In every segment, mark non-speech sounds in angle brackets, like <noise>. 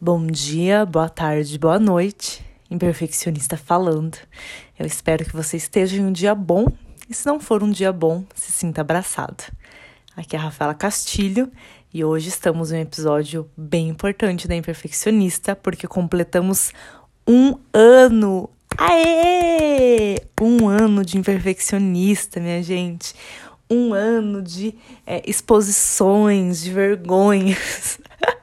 Bom dia, boa tarde, boa noite. Imperfeccionista falando. Eu espero que você esteja em um dia bom e, se não for um dia bom, se sinta abraçado. Aqui é a Rafaela Castilho e hoje estamos em um episódio bem importante da Imperfeccionista porque completamos um ano. Aê! Um ano de imperfeccionista, minha gente. Um ano de é, exposições, de vergonhas.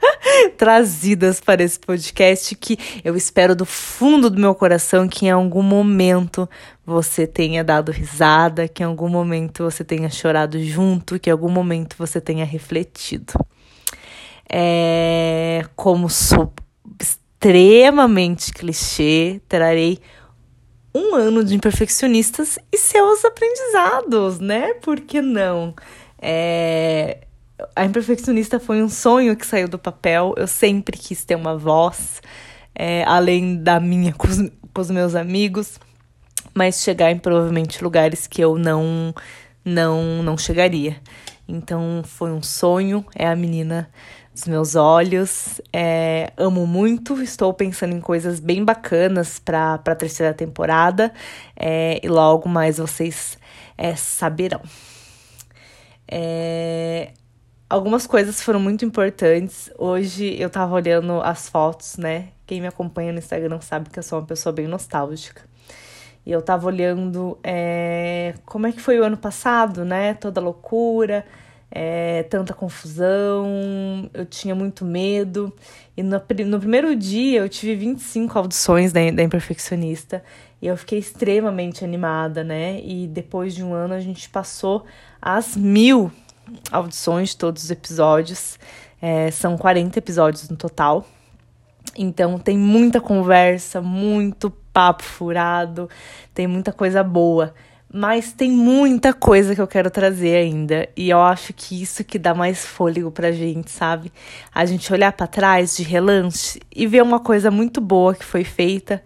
<laughs> trazidas para esse podcast que eu espero do fundo do meu coração que em algum momento você tenha dado risada, que em algum momento você tenha chorado junto, que em algum momento você tenha refletido. É, como sou extremamente clichê, trarei um ano de imperfeccionistas e seus aprendizados, né? Por que não? É, a Imperfeccionista foi um sonho que saiu do papel. Eu sempre quis ter uma voz, é, além da minha com os, com os, meus amigos, mas chegar em provavelmente lugares que eu não, não, não chegaria. Então foi um sonho, é a menina dos meus olhos. É, amo muito, estou pensando em coisas bem bacanas para a terceira temporada é, e logo mais vocês é, saberão. É, algumas coisas foram muito importantes. Hoje eu tava olhando as fotos, né? Quem me acompanha no Instagram sabe que eu sou uma pessoa bem nostálgica. E eu tava olhando é, como é que foi o ano passado, né? Toda loucura, é, tanta confusão, eu tinha muito medo. E no, no primeiro dia eu tive 25 audições da, da Imperfeccionista. E eu fiquei extremamente animada, né? E depois de um ano a gente passou as mil audições de todos os episódios. É, são 40 episódios no total. Então tem muita conversa, muito papo furado, tem muita coisa boa. Mas tem muita coisa que eu quero trazer ainda. E eu acho que isso que dá mais fôlego pra gente, sabe? A gente olhar para trás de relance e ver uma coisa muito boa que foi feita,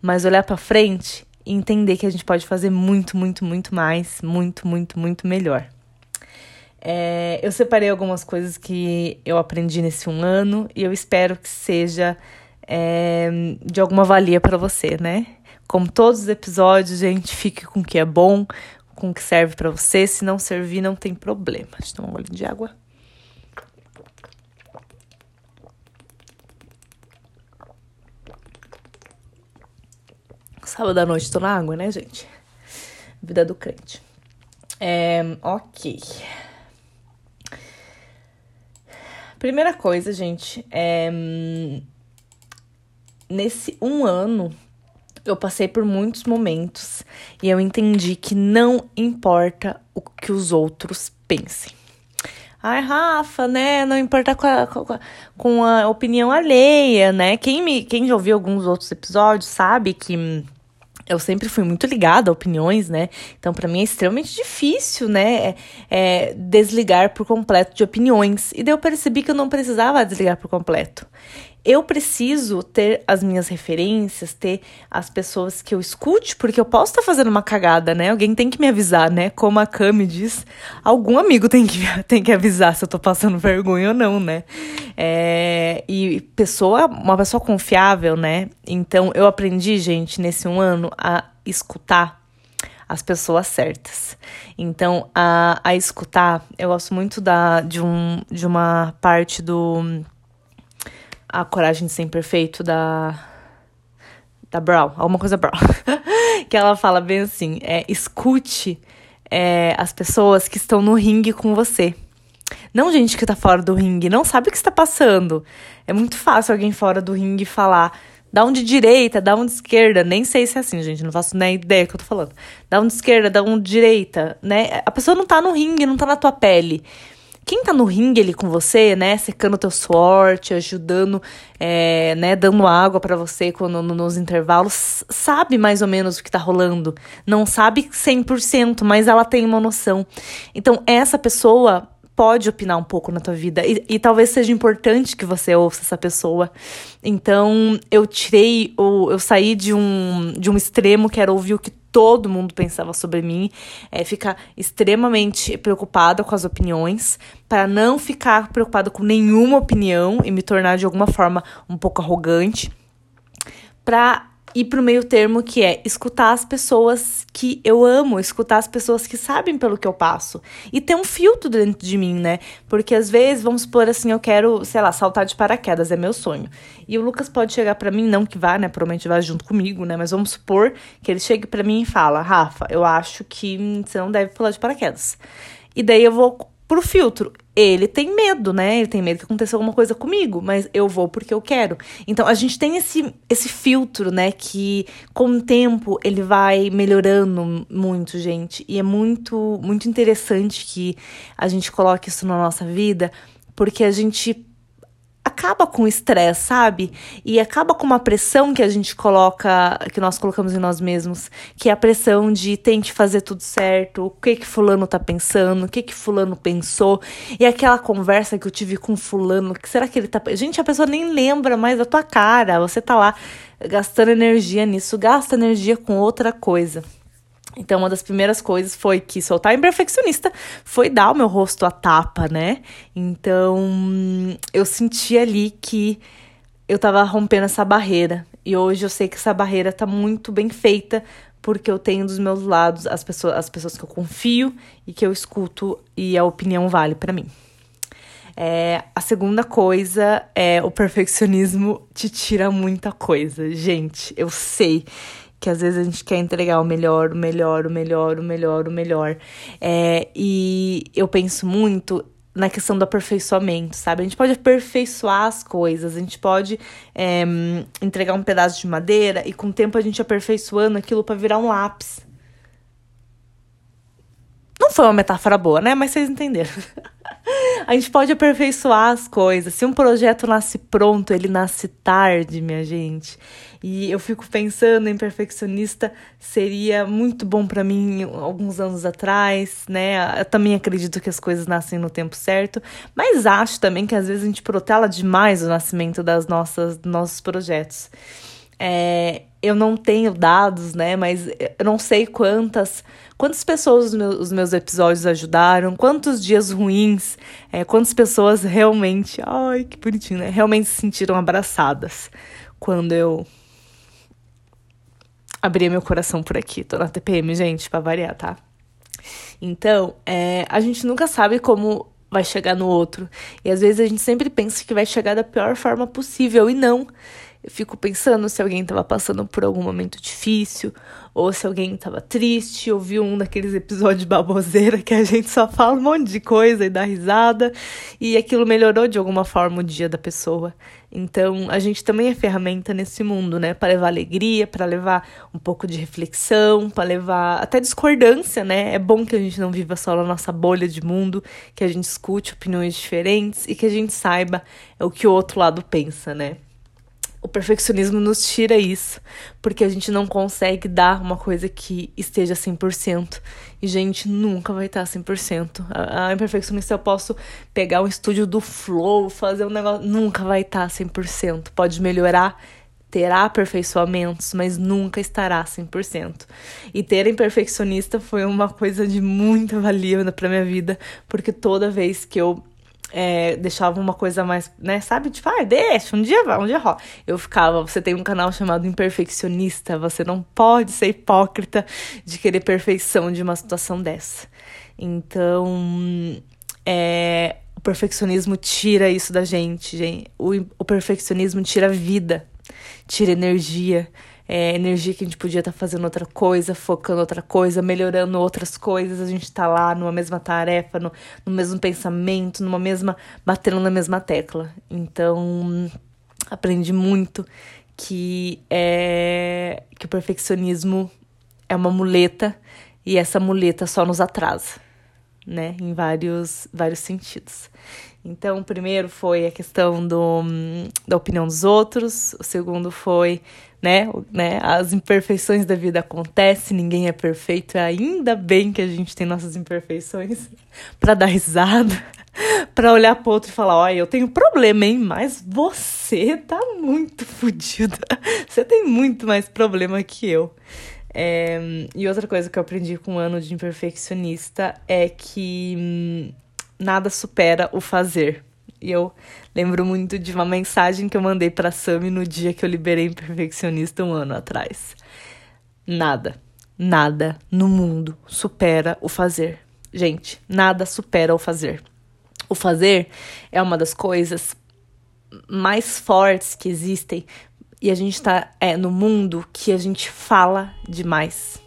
mas olhar para frente e entender que a gente pode fazer muito, muito, muito mais, muito, muito, muito melhor. É, eu separei algumas coisas que eu aprendi nesse um ano e eu espero que seja é, de alguma valia para você, né? Como todos os episódios, gente fique com o que é bom, com o que serve para você. Se não servir, não tem problema. Deixa eu tomar um olho de água. Sábado à noite tô na água, né, gente? Vida do crente. É, ok. Primeira coisa, gente, é. Nesse um ano, eu passei por muitos momentos e eu entendi que não importa o que os outros pensem. Ai, Rafa, né? Não importa com a, com a opinião alheia, né? Quem, me, quem já ouviu alguns outros episódios sabe que eu sempre fui muito ligada a opiniões, né? Então, para mim é extremamente difícil, né? É, é, desligar por completo de opiniões. E daí eu percebi que eu não precisava desligar por completo eu preciso ter as minhas referências, ter as pessoas que eu escute, porque eu posso estar fazendo uma cagada, né? Alguém tem que me avisar, né? Como a Cami diz, algum amigo tem que, <laughs> tem que avisar se eu tô passando vergonha ou não, né? É, e pessoa, uma pessoa confiável, né? Então eu aprendi, gente, nesse um ano a escutar as pessoas certas. Então, a, a escutar, eu gosto muito da, de, um, de uma parte do a Coragem de Ser Imperfeito da da Brown, alguma coisa Brown, <laughs> que ela fala bem assim, é, escute é, as pessoas que estão no ringue com você. Não gente que tá fora do ringue, não sabe o que está passando. É muito fácil alguém fora do ringue falar, dá um de direita, dá um de esquerda, nem sei se é assim, gente, não faço nem ideia que eu tô falando. Dá um de esquerda, dá um de direita, né? A pessoa não tá no ringue, não tá na tua pele quem tá no ringue ali com você, né, secando teu suor, te ajudando, é, né, dando água para você quando, nos intervalos, sabe mais ou menos o que tá rolando. Não sabe 100%, mas ela tem uma noção. Então, essa pessoa pode opinar um pouco na tua vida e, e, talvez seja importante que você ouça essa pessoa. Então, eu tirei, o, eu saí de um, de um extremo que era ouvir o que todo mundo pensava sobre mim, é, ficar extremamente preocupada com as opiniões, para não ficar preocupada com nenhuma opinião e me tornar de alguma forma um pouco arrogante, para ir pro meio termo que é escutar as pessoas que eu amo, escutar as pessoas que sabem pelo que eu passo. E ter um filtro dentro de mim, né? Porque às vezes, vamos supor assim, eu quero, sei lá, saltar de paraquedas, é meu sonho. E o Lucas pode chegar para mim, não que vá, né? Provavelmente vai junto comigo, né? Mas vamos supor que ele chegue para mim e fala: "Rafa, eu acho que você não deve pular de paraquedas". E daí eu vou pro filtro. Ele tem medo, né? Ele tem medo que aconteça alguma coisa comigo, mas eu vou porque eu quero. Então a gente tem esse, esse filtro, né? Que com o tempo ele vai melhorando muito, gente. E é muito, muito interessante que a gente coloque isso na nossa vida, porque a gente acaba com o estresse, sabe? E acaba com uma pressão que a gente coloca, que nós colocamos em nós mesmos, que é a pressão de tem que fazer tudo certo, o que que fulano tá pensando, o que que fulano pensou, e aquela conversa que eu tive com fulano, que será que ele tá... Gente, a pessoa nem lembra mais da tua cara, você tá lá gastando energia nisso, gasta energia com outra coisa. Então, uma das primeiras coisas foi que soltar imperfeccionista foi dar o meu rosto a tapa, né? Então, eu senti ali que eu tava rompendo essa barreira. E hoje eu sei que essa barreira tá muito bem feita, porque eu tenho dos meus lados as pessoas, as pessoas que eu confio e que eu escuto e a opinião vale para mim. É, a segunda coisa é o perfeccionismo te tira muita coisa. Gente, eu sei que às vezes a gente quer entregar o melhor, o melhor, o melhor, o melhor, o melhor. É, e eu penso muito na questão do aperfeiçoamento, sabe? A gente pode aperfeiçoar as coisas, a gente pode é, entregar um pedaço de madeira e com o tempo a gente aperfeiçoando aquilo para virar um lápis. Não foi uma metáfora boa, né? Mas vocês entenderam. <laughs> A gente pode aperfeiçoar as coisas. Se um projeto nasce pronto, ele nasce tarde, minha gente. E eu fico pensando em perfeccionista seria muito bom para mim alguns anos atrás, né? Eu também acredito que as coisas nascem no tempo certo, mas acho também que às vezes a gente protela demais o nascimento das nossas nossos projetos. É, eu não tenho dados, né? Mas eu não sei quantas quantas pessoas os meus, os meus episódios ajudaram, quantos dias ruins, é, quantas pessoas realmente, ai que bonitinho, né? Realmente se sentiram abraçadas quando eu abri meu coração por aqui. Tô na TPM, gente, pra variar, tá? Então, é, a gente nunca sabe como vai chegar no outro. E às vezes a gente sempre pensa que vai chegar da pior forma possível e não. Eu fico pensando se alguém estava passando por algum momento difícil, ou se alguém estava triste, ou viu um daqueles episódios baboseira que a gente só fala um monte de coisa e dá risada, e aquilo melhorou de alguma forma o dia da pessoa. Então, a gente também é ferramenta nesse mundo, né? Para levar alegria, para levar um pouco de reflexão, para levar até discordância, né? É bom que a gente não viva só na nossa bolha de mundo, que a gente escute opiniões diferentes e que a gente saiba o que o outro lado pensa, né? O perfeccionismo nos tira isso, porque a gente não consegue dar uma coisa que esteja 100%. E, gente, nunca vai estar 100%. A, imperfeccionista eu posso pegar um estúdio do Flow, fazer um negócio. Nunca vai estar 100%. Pode melhorar, terá aperfeiçoamentos, mas nunca estará 100%. E ter imperfeccionista foi uma coisa de muita valia para minha vida, porque toda vez que eu é, deixava uma coisa mais, né, sabe? Tipo, ah, deixa, um dia vai, um dia rola. Eu ficava, você tem um canal chamado Imperfeccionista, você não pode ser hipócrita de querer perfeição de uma situação dessa. Então, é, o perfeccionismo tira isso da gente, gente. O, o perfeccionismo tira vida, tira energia é, energia que a gente podia estar tá fazendo outra coisa, focando outra coisa, melhorando outras coisas, a gente tá lá numa mesma tarefa, no, no mesmo pensamento, numa mesma. batendo na mesma tecla. Então, aprendi muito que é que o perfeccionismo é uma muleta e essa muleta só nos atrasa, né? Em vários, vários sentidos. Então, o primeiro foi a questão do, da opinião dos outros, o segundo foi né, né, as imperfeições da vida acontecem, ninguém é perfeito, ainda bem que a gente tem nossas imperfeições <laughs> para dar risada, <laughs> para olhar pro outro e falar: olha, eu tenho problema, hein, mas você tá muito fodida, <laughs> você tem muito mais problema que eu. É, e outra coisa que eu aprendi com o ano de imperfeccionista é que hum, nada supera o fazer. E eu lembro muito de uma mensagem que eu mandei para Sami no dia que eu liberei imperfeccionista um ano atrás. Nada, nada no mundo supera o fazer. Gente, nada supera o fazer. O fazer é uma das coisas mais fortes que existem e a gente tá é, no mundo que a gente fala demais.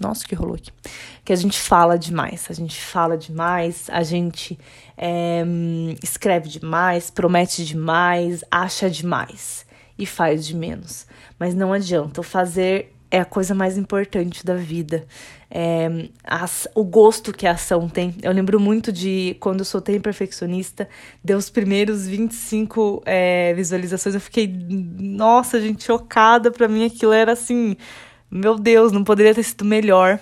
Nossa, que rolou aqui. Que a gente fala demais. A gente fala demais, a gente é, escreve demais, promete demais, acha demais e faz de menos. Mas não adianta. O fazer é a coisa mais importante da vida. É, as, o gosto que a ação tem. Eu lembro muito de quando eu soltei Perfeccionista, deu os primeiros 25 é, visualizações. Eu fiquei, nossa, gente, chocada. Pra mim aquilo era assim, meu Deus, não poderia ter sido melhor.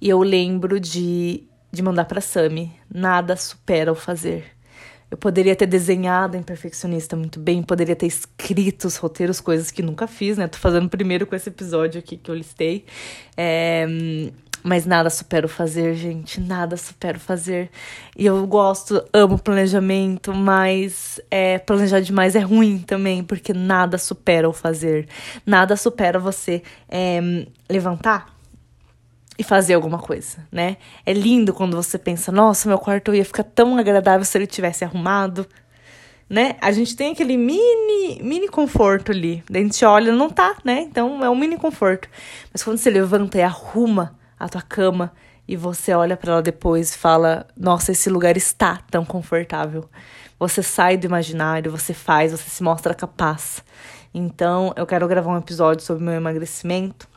E eu lembro de, de mandar pra Sami: nada supera o fazer. Eu poderia ter desenhado em perfeccionista muito bem, poderia ter escrito os roteiros, coisas que nunca fiz, né? Tô fazendo primeiro com esse episódio aqui que eu listei. É, mas nada supera o fazer, gente. Nada supera o fazer. E eu gosto, amo planejamento, mas é, planejar demais é ruim também, porque nada supera o fazer. Nada supera você é, levantar e fazer alguma coisa, né? É lindo quando você pensa, nossa, meu quarto ia ficar tão agradável se ele tivesse arrumado, né? A gente tem aquele mini, mini conforto ali. A gente olha, não tá, né? Então é um mini conforto. Mas quando você levanta e arruma a tua cama e você olha para ela depois e fala, nossa, esse lugar está tão confortável. Você sai do imaginário, você faz, você se mostra capaz. Então, eu quero gravar um episódio sobre meu emagrecimento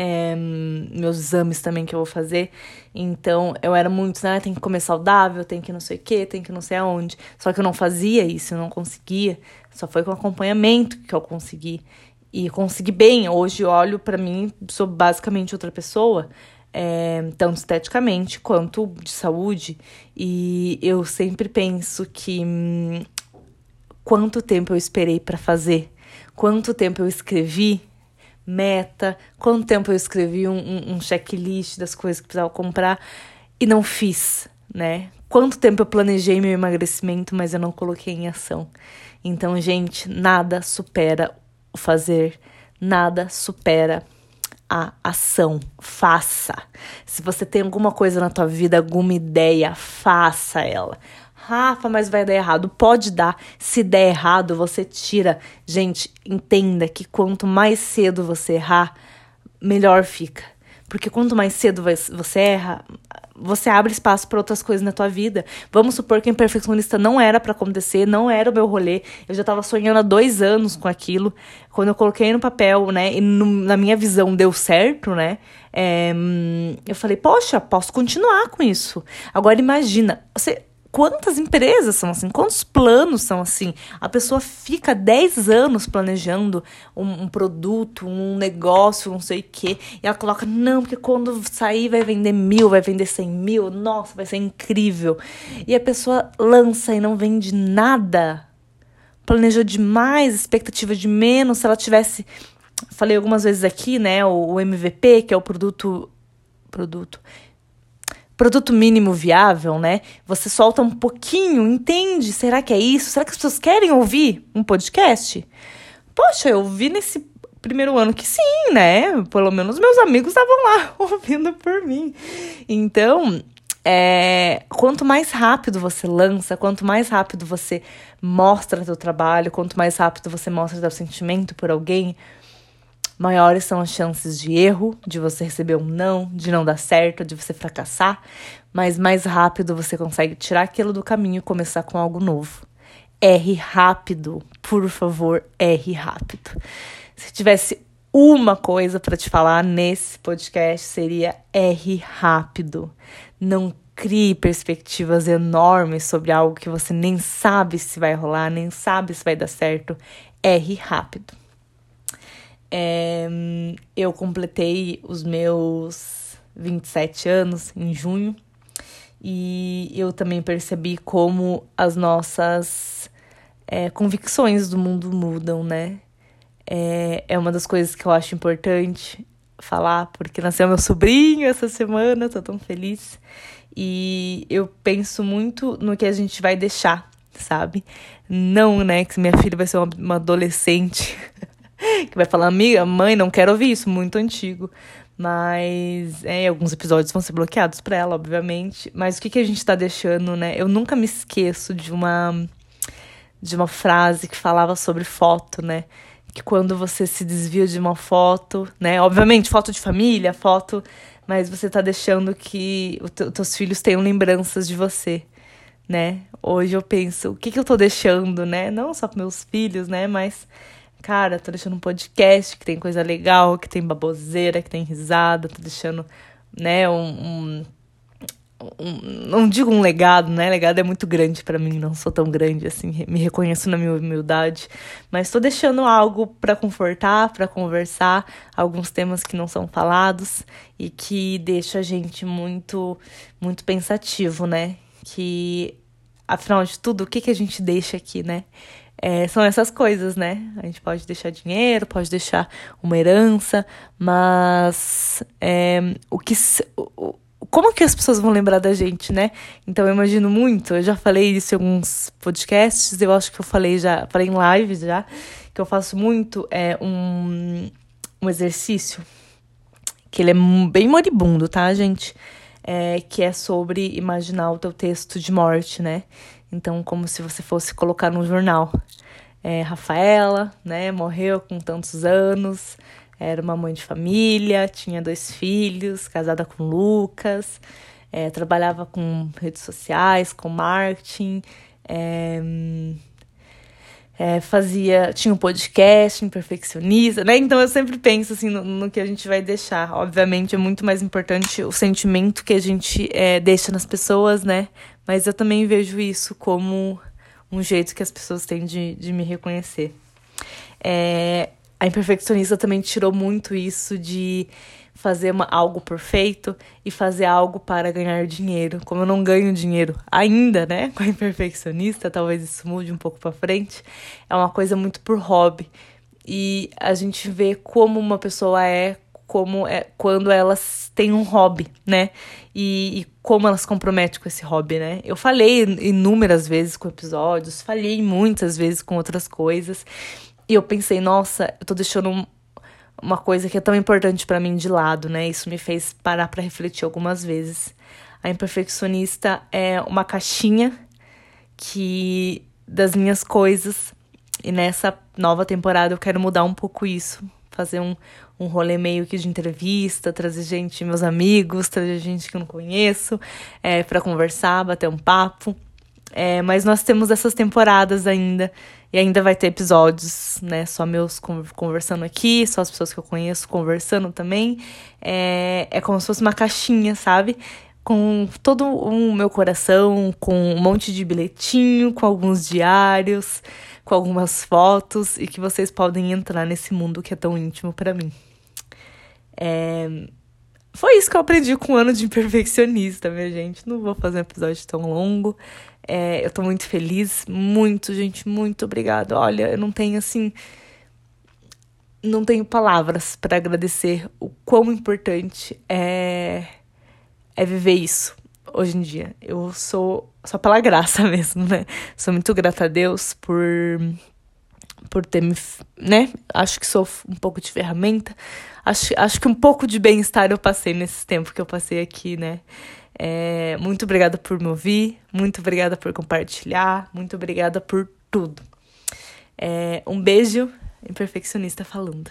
é, meus exames também que eu vou fazer. Então, eu era muito, né? Tem que comer saudável, tem que não sei o que, tem que não sei aonde. Só que eu não fazia isso, eu não conseguia. Só foi com acompanhamento que eu consegui. E consegui bem. Hoje olho para mim, sou basicamente outra pessoa. É, tanto esteticamente quanto de saúde. E eu sempre penso que hum, quanto tempo eu esperei para fazer, quanto tempo eu escrevi meta, quanto tempo eu escrevi um, um, um checklist das coisas que precisava comprar e não fiz, né? Quanto tempo eu planejei meu emagrecimento, mas eu não coloquei em ação. Então, gente, nada supera o fazer, nada supera a ação. Faça. Se você tem alguma coisa na tua vida, alguma ideia, faça ela. Rafa, mas vai dar errado. Pode dar. Se der errado, você tira. Gente, entenda que quanto mais cedo você errar, melhor fica. Porque quanto mais cedo você erra, você abre espaço para outras coisas na tua vida. Vamos supor que imperfeccionista não era para acontecer, não era o meu rolê. Eu já tava sonhando há dois anos com aquilo. Quando eu coloquei no papel, né, e no, na minha visão deu certo, né, é, eu falei, poxa, posso continuar com isso. Agora imagina, você quantas empresas são assim? Quantos planos são assim? A pessoa fica 10 anos planejando um, um, produto, um negócio, não sei o quê, e ela coloca, não, porque quando sair vai vender mil, vai vender cem mil, nossa, vai ser incrível. E a pessoa lança e não vende nada. Planejou demais, expectativa de menos. Se ela tivesse. Falei algumas vezes aqui, né? O, o MVP, que é o produto. Produto produto mínimo viável, né? Você solta um pouquinho, entende? Será que é isso? Será que as pessoas querem ouvir um podcast? Poxa, eu vi nesse primeiro ano que sim, né? Pelo menos meus amigos estavam lá <laughs> ouvindo por mim. Então, é, quanto mais rápido você lança, quanto mais rápido você mostra seu trabalho, quanto mais rápido você mostra seu sentimento por alguém, maiores são as chances de erro, de você receber um não, de não dar certo, de você fracassar, mas mais rápido você consegue tirar aquilo do caminho e começar com algo novo. Erre rápido, por favor, erre rápido. Se tivesse uma coisa para te falar nesse podcast seria erre rápido. Não crie perspectivas enormes sobre algo que você nem sabe se vai rolar, nem sabe se vai dar certo. Erre rápido. É, eu completei os meus 27 anos em junho e eu também percebi como as nossas é, convicções do mundo mudam, né? É, é uma das coisas que eu acho importante falar, porque nasceu meu sobrinho essa semana, tô tão feliz. E eu penso muito no que a gente vai deixar, sabe? Não, né, que minha filha vai ser uma, uma adolescente <laughs> <laughs> que vai falar, amiga, mãe, não quero ouvir isso, muito antigo. Mas é, alguns episódios vão ser bloqueados para ela, obviamente. Mas o que, que a gente tá deixando, né? Eu nunca me esqueço de uma de uma frase que falava sobre foto, né? Que quando você se desvia de uma foto, né? Obviamente, foto de família, foto, mas você tá deixando que os teus filhos tenham lembranças de você, né? Hoje eu penso, o que, que eu tô deixando, né? Não só para meus filhos, né? Mas cara, tô deixando um podcast que tem coisa legal, que tem baboseira, que tem risada, tô deixando, né, um, um, um não digo um legado, né? Legado é muito grande para mim, não sou tão grande assim, me reconheço na minha humildade, mas tô deixando algo para confortar, para conversar, alguns temas que não são falados e que deixa a gente muito muito pensativo, né? Que afinal de tudo, o que que a gente deixa aqui, né? É, são essas coisas, né? A gente pode deixar dinheiro, pode deixar uma herança, mas é, o que. O, como que as pessoas vão lembrar da gente, né? Então eu imagino muito, eu já falei isso em alguns podcasts, eu acho que eu falei já, falei em lives já, que eu faço muito é um, um exercício que ele é bem moribundo, tá, gente? É, que é sobre imaginar o teu texto de morte, né? Então, como se você fosse colocar no jornal. É, Rafaela, né, morreu com tantos anos, era uma mãe de família, tinha dois filhos, casada com Lucas, é, trabalhava com redes sociais, com marketing, é, é, fazia, tinha um podcast, imperfeccionista, né? Então eu sempre penso assim no, no, que a gente vai deixar. Obviamente é muito mais importante o sentimento que a gente é, deixa nas pessoas, né? Mas eu também vejo isso como um jeito que as pessoas têm de, de me reconhecer. É, a imperfeccionista também tirou muito isso de fazer uma, algo perfeito e fazer algo para ganhar dinheiro. Como eu não ganho dinheiro ainda, né, <laughs> com a imperfeccionista, talvez isso mude um pouco para frente. É uma coisa muito por hobby. E a gente vê como uma pessoa é como é quando elas têm um hobby, né? E, e, como elas comprometem com esse hobby, né? Eu falei inúmeras vezes com episódios, falei muitas vezes com outras coisas. E eu pensei, nossa, eu tô deixando uma coisa que é tão importante para mim de lado, né? Isso me fez parar para refletir algumas vezes. A imperfeccionista é uma caixinha que das minhas coisas. E nessa nova temporada eu quero mudar um pouco isso, fazer um, um rolê meio que de entrevista, trazer gente, meus amigos, trazer gente que eu não conheço, é, para conversar, bater um papo. É, mas nós temos essas temporadas ainda, e ainda vai ter episódios, né? Só meus conversando aqui, só as pessoas que eu conheço conversando também. É, é como se fosse uma caixinha, sabe? Com todo o meu coração, com um monte de bilhetinho, com alguns diários, com algumas fotos, e que vocês podem entrar nesse mundo que é tão íntimo para mim. É... Foi isso que eu aprendi com o ano de <laughs> perfeccionista, minha gente. Não vou fazer um episódio tão longo. É, eu tô muito feliz, muito, gente, muito obrigada. Olha, eu não tenho assim. Não tenho palavras para agradecer o quão importante é, é viver isso hoje em dia. Eu sou só pela <laughs> graça mesmo, né? Sou muito grata a Deus por por ter me, né? Acho que sou um pouco de ferramenta. Acho, acho que um pouco de bem-estar eu passei nesse tempo que eu passei aqui, né? É, muito obrigada por me ouvir, muito obrigada por compartilhar, muito obrigada por tudo. É, um beijo, imperfeccionista falando.